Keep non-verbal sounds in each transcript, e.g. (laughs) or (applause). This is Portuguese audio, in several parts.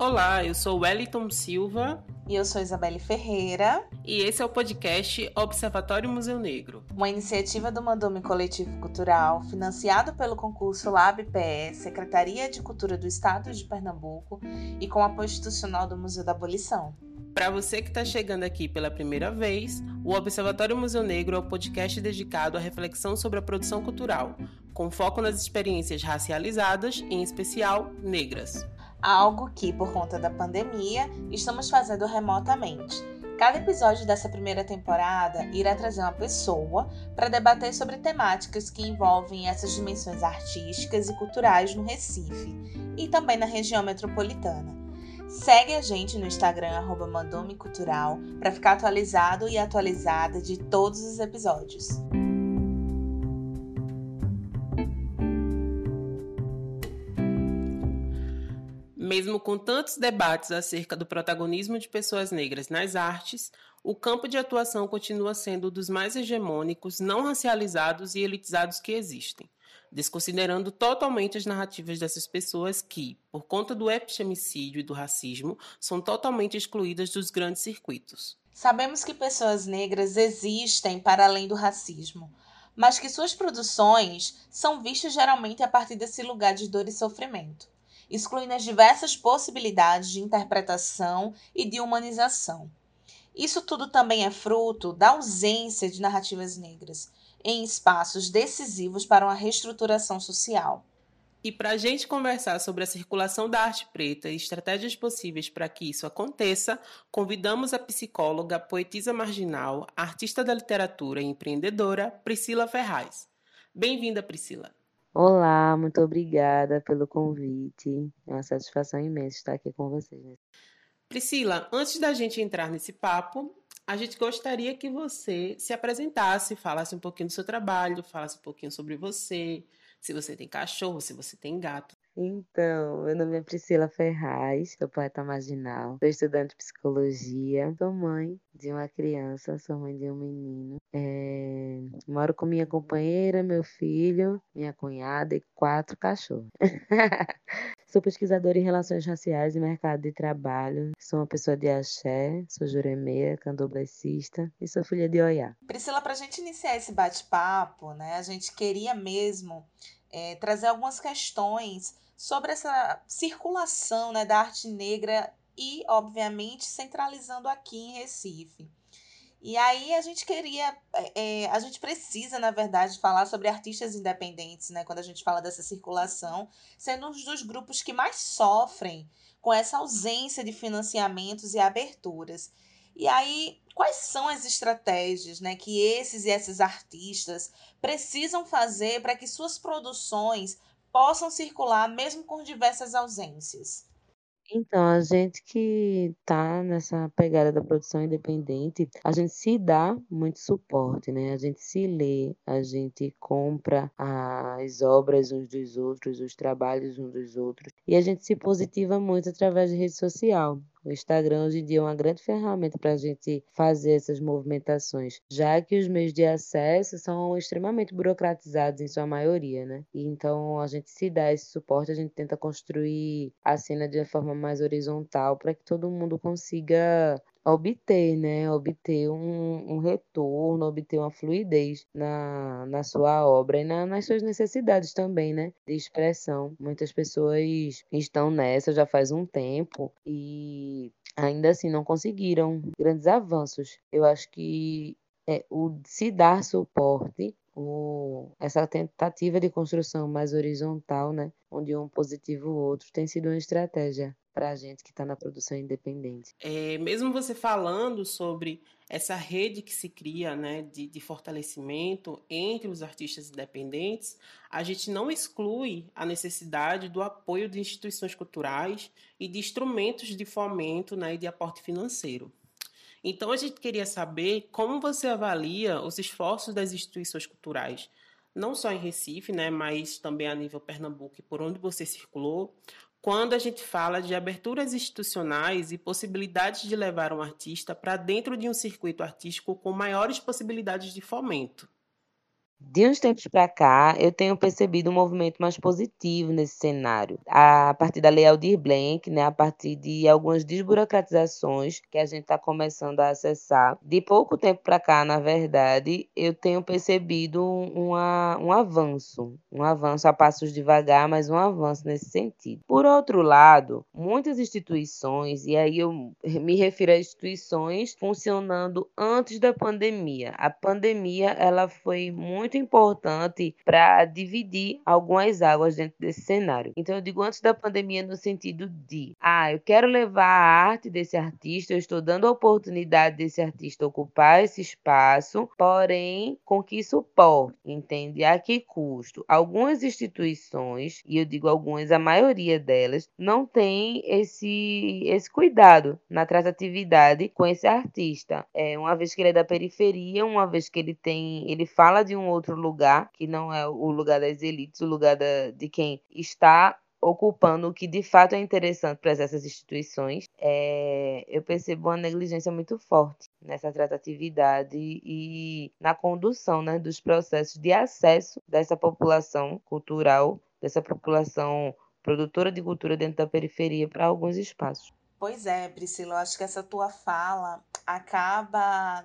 Olá, eu sou Wellington Silva. E eu sou Isabelle Ferreira. E esse é o podcast Observatório Museu Negro. Uma iniciativa do Mandume Coletivo Cultural, financiado pelo concurso LabPE, Secretaria de Cultura do Estado de Pernambuco e com apoio institucional do Museu da Abolição. Para você que está chegando aqui pela primeira vez, o Observatório Museu Negro é o um podcast dedicado à reflexão sobre a produção cultural, com foco nas experiências racializadas, em especial negras algo que, por conta da pandemia, estamos fazendo remotamente. Cada episódio dessa primeira temporada irá trazer uma pessoa para debater sobre temáticas que envolvem essas dimensões artísticas e culturais no Recife e também na região metropolitana. Segue a gente no Instagram Mandume Cultural para ficar atualizado e atualizada de todos os episódios. Mesmo com tantos debates acerca do protagonismo de pessoas negras nas artes, o campo de atuação continua sendo um dos mais hegemônicos, não racializados e elitizados que existem, desconsiderando totalmente as narrativas dessas pessoas que, por conta do epistemicídio e do racismo, são totalmente excluídas dos grandes circuitos. Sabemos que pessoas negras existem para além do racismo, mas que suas produções são vistas geralmente a partir desse lugar de dor e sofrimento excluindo as diversas possibilidades de interpretação e de humanização. Isso tudo também é fruto da ausência de narrativas negras em espaços decisivos para uma reestruturação social. E para a gente conversar sobre a circulação da arte preta e estratégias possíveis para que isso aconteça, convidamos a psicóloga, poetisa marginal, artista da literatura e empreendedora Priscila Ferraz. Bem-vinda, Priscila. Olá, muito obrigada pelo convite. É uma satisfação imensa estar aqui com vocês. Priscila, antes da gente entrar nesse papo, a gente gostaria que você se apresentasse, falasse um pouquinho do seu trabalho, falasse um pouquinho sobre você, se você tem cachorro, se você tem gato. Então, meu nome é Priscila Ferraz, sou poeta marginal, sou estudante de psicologia, sou mãe de uma criança, sou mãe de um menino. É... Moro com minha companheira, meu filho, minha cunhada e quatro cachorros. (laughs) Sou pesquisadora em relações raciais e mercado de trabalho. Sou uma pessoa de axé, sou juremeia, candomblessista e sou filha de Oiá. Priscila, para a gente iniciar esse bate-papo, né, a gente queria mesmo é, trazer algumas questões sobre essa circulação né, da arte negra e, obviamente, centralizando aqui em Recife. E aí a gente queria, é, a gente precisa, na verdade, falar sobre artistas independentes, né? Quando a gente fala dessa circulação, sendo um dos grupos que mais sofrem com essa ausência de financiamentos e aberturas. E aí, quais são as estratégias né, que esses e essas artistas precisam fazer para que suas produções possam circular mesmo com diversas ausências? Então, a gente que tá nessa pegada da produção independente, a gente se dá muito suporte, né? A gente se lê, a gente compra as obras uns dos outros, os trabalhos uns dos outros, e a gente se positiva muito através de rede social. O Instagram hoje em dia é uma grande ferramenta para a gente fazer essas movimentações, já que os meios de acesso são extremamente burocratizados em sua maioria, né? E então a gente se dá esse suporte, a gente tenta construir a cena de uma forma mais horizontal para que todo mundo consiga obter, né? Obter um, um, retorno, obter uma fluidez na, na sua obra e na, nas suas necessidades também, né? De expressão. Muitas pessoas estão nessa já faz um tempo e ainda assim não conseguiram grandes avanços. Eu acho que é, o se dar suporte o, essa tentativa de construção mais horizontal, né, onde um positivo o outro, tem sido uma estratégia para a gente que está na produção independente. É, mesmo você falando sobre essa rede que se cria né, de, de fortalecimento entre os artistas independentes, a gente não exclui a necessidade do apoio de instituições culturais e de instrumentos de fomento né, e de aporte financeiro. Então, a gente queria saber como você avalia os esforços das instituições culturais, não só em Recife, né, mas também a nível Pernambuco por onde você circulou, quando a gente fala de aberturas institucionais e possibilidades de levar um artista para dentro de um circuito artístico com maiores possibilidades de fomento. De uns tempos para cá, eu tenho percebido um movimento mais positivo nesse cenário. A partir da Lei Aldir Blanc, né, a partir de algumas desburocratizações que a gente está começando a acessar. De pouco tempo para cá, na verdade, eu tenho percebido uma, um avanço, um avanço a passos devagar, mas um avanço nesse sentido. Por outro lado, muitas instituições, e aí eu me refiro a instituições funcionando antes da pandemia. A pandemia ela foi muito importante para dividir algumas águas dentro desse cenário. Então, eu digo antes da pandemia, no sentido de, ah, eu quero levar a arte desse artista, eu estou dando a oportunidade desse artista ocupar esse espaço, porém, com que suporte, entende? A que custo? Algumas instituições, e eu digo algumas, a maioria delas, não tem esse, esse cuidado na tratatividade com esse artista. É, uma vez que ele é da periferia, uma vez que ele tem, ele fala de um outro lugar, que não é o lugar das elites, o lugar da, de quem está ocupando o que de fato é interessante para essas instituições, é, eu percebo uma negligência muito forte nessa tratatividade e na condução né, dos processos de acesso dessa população cultural, dessa população produtora de cultura dentro da periferia para alguns espaços. Pois é, Priscila, eu acho que essa tua fala acaba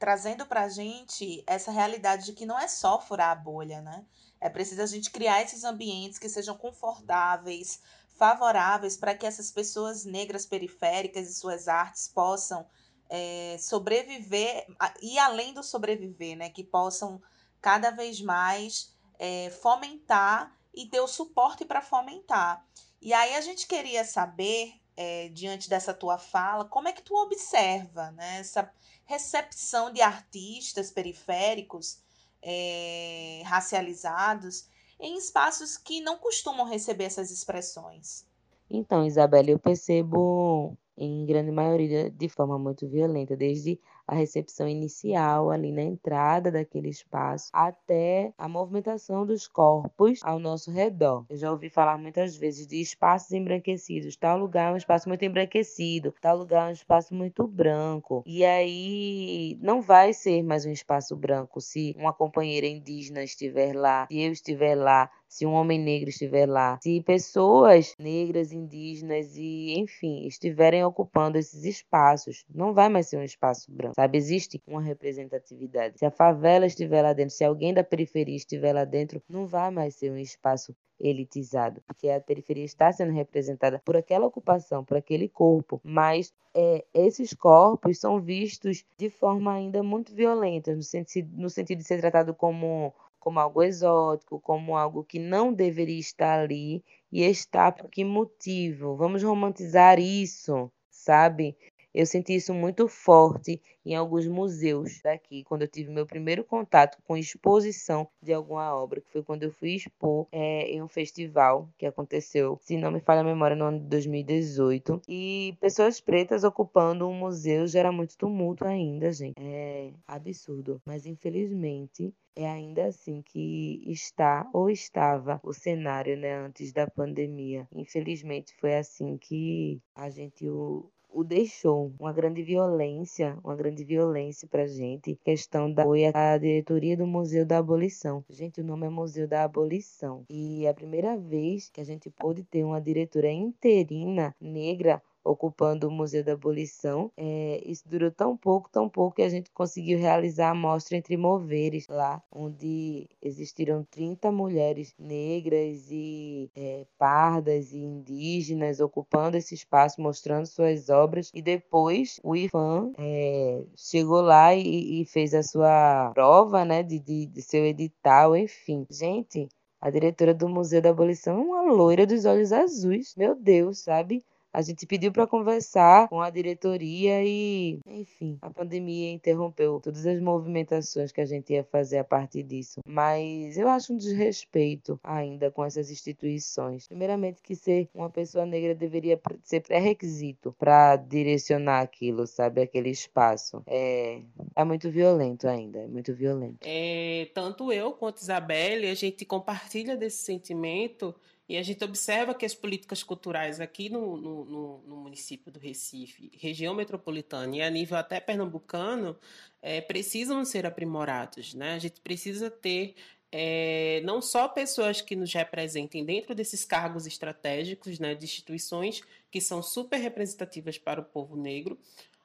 trazendo para a gente essa realidade de que não é só furar a bolha, né? É preciso a gente criar esses ambientes que sejam confortáveis, favoráveis para que essas pessoas negras periféricas e suas artes possam é, sobreviver e além do sobreviver, né? Que possam cada vez mais é, fomentar e ter o suporte para fomentar. E aí a gente queria saber, é, diante dessa tua fala, como é que tu observa né, essa, recepção de artistas periféricos é, racializados em espaços que não costumam receber essas expressões. Então, Isabela, eu percebo em grande maioria de forma muito violenta, desde a recepção inicial ali na entrada daquele espaço até a movimentação dos corpos ao nosso redor. Eu já ouvi falar muitas vezes de espaços embranquecidos. Tal lugar é um espaço muito embranquecido, tal lugar é um espaço muito branco. E aí não vai ser mais um espaço branco se uma companheira indígena estiver lá, se eu estiver lá, se um homem negro estiver lá, se pessoas negras, indígenas e, enfim, estiverem ocupando esses espaços, não vai mais ser um espaço branco, sabe? Existe uma representatividade. Se a favela estiver lá dentro, se alguém da periferia estiver lá dentro, não vai mais ser um espaço elitizado, porque a periferia está sendo representada por aquela ocupação, por aquele corpo, mas é, esses corpos são vistos de forma ainda muito violenta, no sentido, no sentido de ser tratado como como algo exótico, como algo que não deveria estar ali e está por que motivo? Vamos romantizar isso, sabe? Eu senti isso muito forte em alguns museus daqui, quando eu tive meu primeiro contato com exposição de alguma obra, que foi quando eu fui expor é, em um festival que aconteceu, se não me falha a memória, no ano de 2018. E pessoas pretas ocupando um museu gera muito tumulto ainda, gente. É absurdo. Mas infelizmente é ainda assim que está ou estava o cenário né, antes da pandemia. Infelizmente foi assim que a gente o o deixou uma grande violência, uma grande violência pra gente, questão da foi a diretoria do Museu da Abolição. Gente, o nome é Museu da Abolição. E é a primeira vez que a gente pôde ter uma diretora interina negra ocupando o Museu da Abolição. É, isso durou tão pouco, tão pouco, que a gente conseguiu realizar a mostra entre moveres lá, onde existiram 30 mulheres negras e é, pardas e indígenas ocupando esse espaço, mostrando suas obras. E depois o IFAM é, chegou lá e, e, fez a sua prova né, de, de, de seu edital, enfim. Gente, a diretora do Museu da Abolição é uma loira dos olhos azuis. Meu Deus, sabe? A gente pediu para conversar com a diretoria e, enfim, a pandemia interrompeu todas as movimentações que a gente ia fazer a partir disso. Mas eu acho um desrespeito ainda com essas instituições. Primeiramente, que ser uma pessoa negra deveria ser pré-requisito para direcionar aquilo, sabe? Aquele espaço. É, é muito violento ainda, é muito violento. É, tanto eu quanto Isabelle, a gente compartilha desse sentimento E a gente observa que as políticas culturais aqui no, no, no, no município do Recife, região metropolitana e a nível até pernambucano, é, precisam ser aprimorados. Né? A gente precisa ter é, não só pessoas que nos representem dentro desses cargos estratégicos né, de instituições que são super representativas para o povo negro,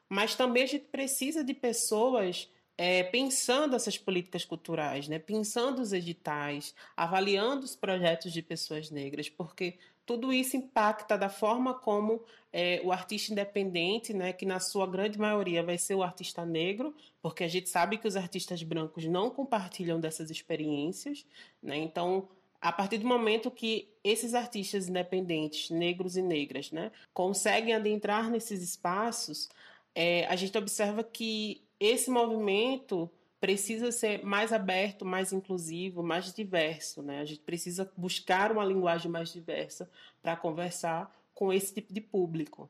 mas também a gente precisa de pessoas é, pensando essas políticas culturais, né? pensando os editais, avaliando os projetos de pessoas negras, porque tudo isso impacta da forma como é, o artista independente, né, que na sua grande maioria vai ser o artista negro, porque a gente sabe que os artistas brancos não compartilham dessas experiências, né? Então, a partir do momento que esses artistas independentes, negros e negras, né, conseguem adentrar nesses espaços, é, a gente observa que esse movimento precisa ser mais aberto, mais inclusivo, mais diverso. Né? A gente precisa buscar uma linguagem mais diversa para conversar com esse tipo de público.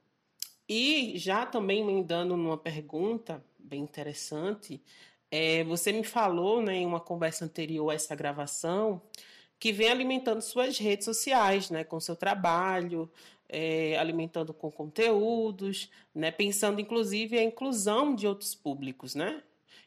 E já também emendando numa pergunta bem interessante, é, você me falou né, em uma conversa anterior a essa gravação que vem alimentando suas redes sociais, né, com seu trabalho, é, alimentando com conteúdos, né, pensando inclusive a inclusão de outros públicos, né?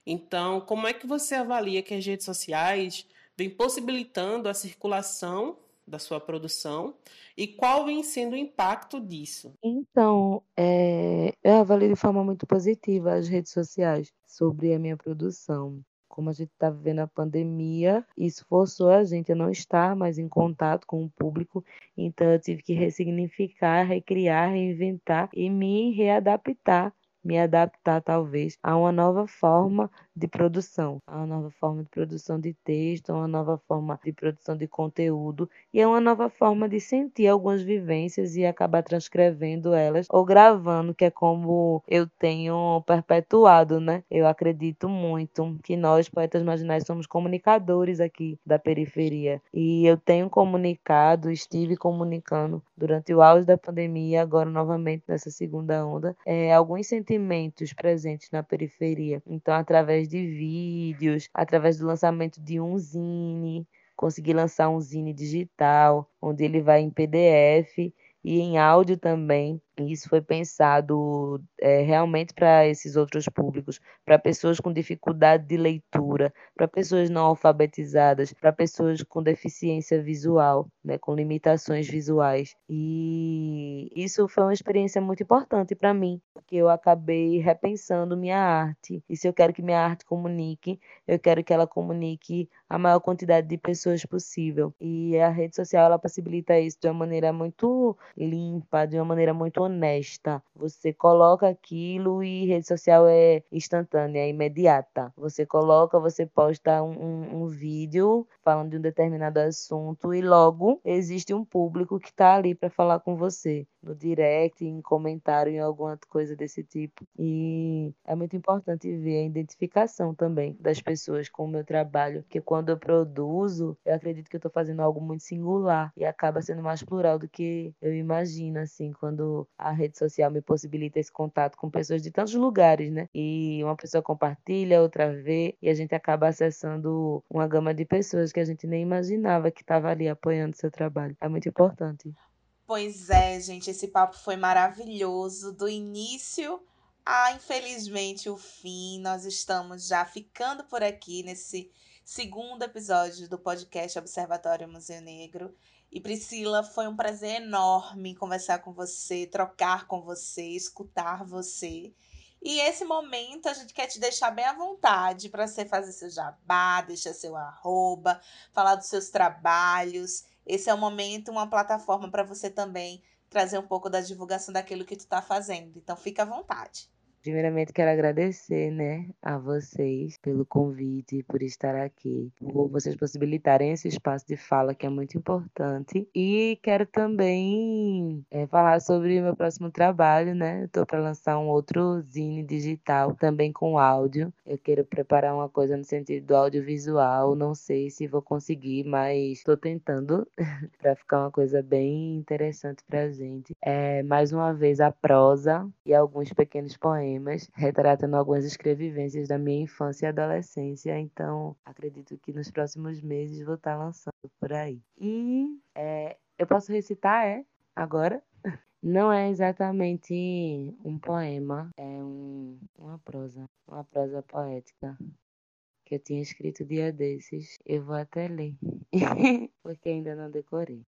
Então, como é que você avalia que as redes sociais vêm possibilitando a circulação da sua produção e qual vem sendo o impacto disso? Então, é, eu avalio de forma muito positiva as redes sociais sobre a minha produção como a gente está vivendo a pandemia, isso forçou a gente a não estar mais em contato com o público, então eu tive que ressignificar, recriar, reinventar e me readaptar me adaptar talvez a uma nova forma de produção, a uma nova forma de produção de texto, a uma nova forma de produção de conteúdo e a uma nova forma de sentir algumas vivências e acabar transcrevendo elas ou gravando, que é como eu tenho perpetuado, né? Eu acredito muito que nós poetas marginais somos comunicadores aqui da periferia e eu tenho comunicado, estive comunicando durante o auge da pandemia, agora novamente nessa segunda onda, é, alguns sentimentos presentes na periferia. Então, através de vídeos, através do lançamento de um zine, consegui lançar um zine digital, onde ele vai em PDF e em áudio também. Isso foi pensado é, realmente para esses outros públicos, para pessoas com dificuldade de leitura, para pessoas não alfabetizadas, para pessoas com deficiência visual, né, com limitações visuais. E isso foi uma experiência muito importante para mim, porque eu acabei repensando minha arte. E se eu quero que minha arte comunique, eu quero que ela comunique a maior quantidade de pessoas possível. E a rede social ela possibilita isso de uma maneira muito limpa, de uma maneira muito honesta. Você coloca aquilo e rede social é instantânea, é imediata. Você coloca, você posta um, um, um vídeo falando de um determinado assunto e logo existe um público que está ali para falar com você no direct, em comentário, em alguma coisa desse tipo. E é muito importante ver a identificação também das pessoas com o meu trabalho, porque quando eu produzo, eu acredito que eu estou fazendo algo muito singular e acaba sendo mais plural do que eu imagino, assim, quando a rede social me possibilita esse contato com pessoas de tantos lugares, né? E uma pessoa compartilha, outra vê, e a gente acaba acessando uma gama de pessoas que a gente nem imaginava que estava ali apoiando seu trabalho. É muito importante. Pois é, gente, esse papo foi maravilhoso. Do início a, infelizmente, o fim. Nós estamos já ficando por aqui nesse segundo episódio do podcast Observatório Museu Negro. E Priscila, foi um prazer enorme conversar com você, trocar com você, escutar você. E esse momento a gente quer te deixar bem à vontade para você fazer seu jabá, deixar seu arroba, falar dos seus trabalhos. Esse é o momento, uma plataforma para você também trazer um pouco da divulgação daquilo que tu está fazendo. Então fica à vontade. Primeiramente, quero agradecer, né, a vocês pelo convite, por estar aqui, por vocês possibilitarem esse espaço de fala que é muito importante. E quero também é, falar sobre o meu próximo trabalho, né? Estou para lançar um outro zine digital, também com áudio. Eu quero preparar uma coisa no sentido do audiovisual, não sei se vou conseguir, mas estou tentando (laughs) para ficar uma coisa bem interessante para gente. É, mais uma vez, a prosa e alguns pequenos poemas poemas retratando algumas escrevivências da minha infância e adolescência. Então, acredito que nos próximos meses vou estar lançando por aí. E é, Eu posso recitar, é? Agora? (laughs) Não é exatamente um poema, é um, uma prosa, uma prosa poética que eu tinha escrito dia desses. Eu vou até ler, (laughs) porque ainda não decorei.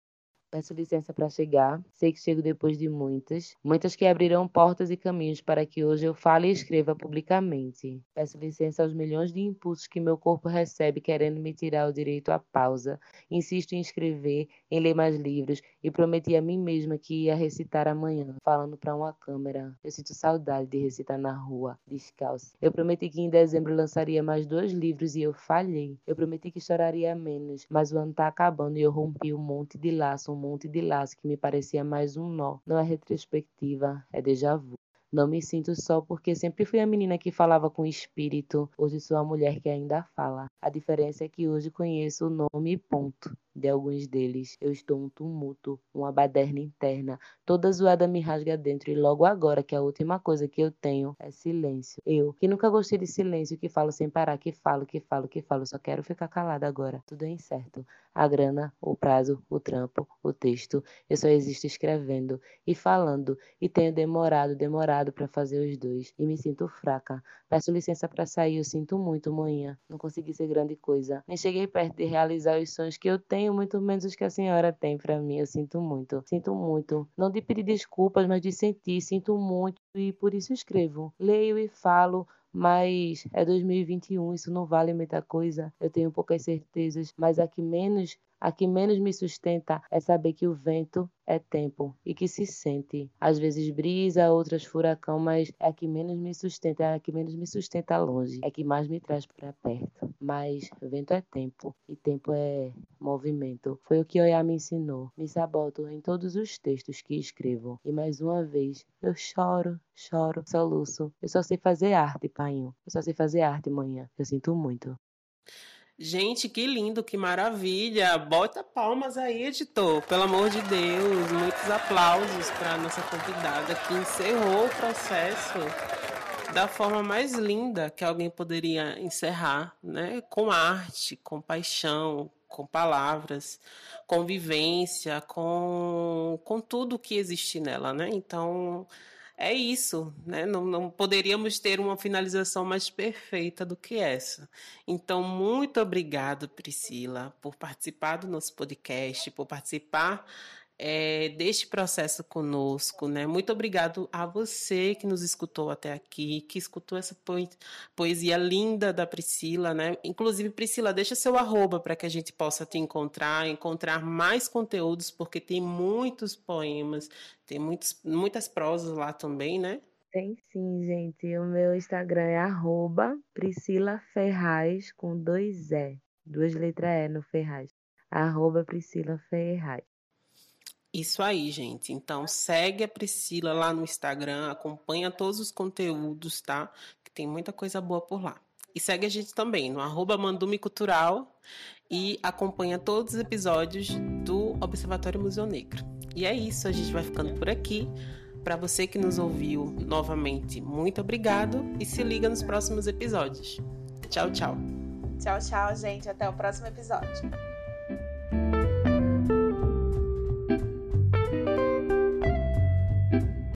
Peço licença para chegar. Sei que chego depois de muitas, muitas que abrirão portas e caminhos para que hoje eu fale e escreva publicamente. Peço licença aos milhões de impulsos que meu corpo recebe querendo me tirar o direito à pausa. Insisto em escrever, em ler mais livros e prometi a mim mesma que ia recitar amanhã, falando para uma câmera. Eu sinto saudade de recitar na rua, descalço. Eu prometi que em dezembro lançaria mais dois livros e eu falhei. Eu prometi que choraria menos, mas o ano tá acabando e eu rompi um monte de laço, monte de laço que me parecia mais um nó. Não é retrospectiva, é déjà vu. Não me sinto só porque sempre fui a menina que falava com espírito. Hoje sou a mulher que ainda fala. A diferença é que hoje conheço o nome e ponto de alguns deles. Eu estou um tumulto, uma baderna interna. Toda zoada me rasga dentro e logo agora que a última coisa que eu tenho é silêncio. Eu, que nunca gostei de silêncio, que falo sem parar, que falo, que falo, que falo, só quero ficar calada agora. Tudo é incerto. A grana, o prazo, o trampo, o texto. Eu só existo escrevendo e falando e tenho demorado, demorado para fazer os dois e me sinto fraca. Peço licença para sair, eu sinto muito, manhã. Não consegui ser grande coisa. Nem cheguei perto de realizar os sonhos que eu tenho tenho muito menos os que a senhora tem para mim. Eu sinto muito. Sinto muito. Não de pedir desculpas, mas de sentir. Sinto muito e por isso escrevo. Leio e falo. Mas é 2021, isso não vale muita coisa. Eu tenho poucas certezas, mas a que menos a que menos me sustenta é saber que o vento é tempo e que se sente. Às vezes brisa, outras furacão, mas é a que menos me sustenta, é a que menos me sustenta longe, é que mais me traz para perto. Mas vento é tempo e tempo é movimento. Foi o que Oiá me ensinou. Me saboto em todos os textos que escrevo. E mais uma vez, eu choro, choro, soluço. Eu só sei fazer arte, painho. Eu só sei fazer arte, manhã. Eu sinto muito. Gente, que lindo, que maravilha. Bota palmas aí, editor. Pelo amor de Deus. Muitos aplausos para nossa convidada que encerrou o processo da forma mais linda que alguém poderia encerrar, né? Com arte, com paixão, com palavras, com vivência, com, com tudo que existe nela, né? Então, é isso, né? Não, não, poderíamos ter uma finalização mais perfeita do que essa. Então, muito obrigado, Priscila, por participar do nosso podcast, por participar é, deste processo conosco, né? Muito obrigado a você que nos escutou até aqui, que escutou essa poesia linda da Priscila, né? Inclusive, Priscila, deixa seu arroba para que a gente possa te encontrar, encontrar mais conteúdos, porque tem muitos poemas, tem muitos, muitas prosas lá também, né? Tem sim, gente. O meu Instagram é arroba Priscila Ferraz com dois E. Duas letras E no Ferraz. Arroba Priscila Ferraz. Isso aí, gente. Então segue a Priscila lá no Instagram, acompanha todos os conteúdos, tá? Que tem muita coisa boa por lá. E segue a gente também no arroba Mandume Cultural e acompanha todos os episódios do Observatório Museu Negro. E é isso, a gente vai ficando por aqui. Para você que nos ouviu novamente, muito obrigado e se liga nos próximos episódios. Tchau, tchau. Tchau, tchau, gente. Até o próximo episódio.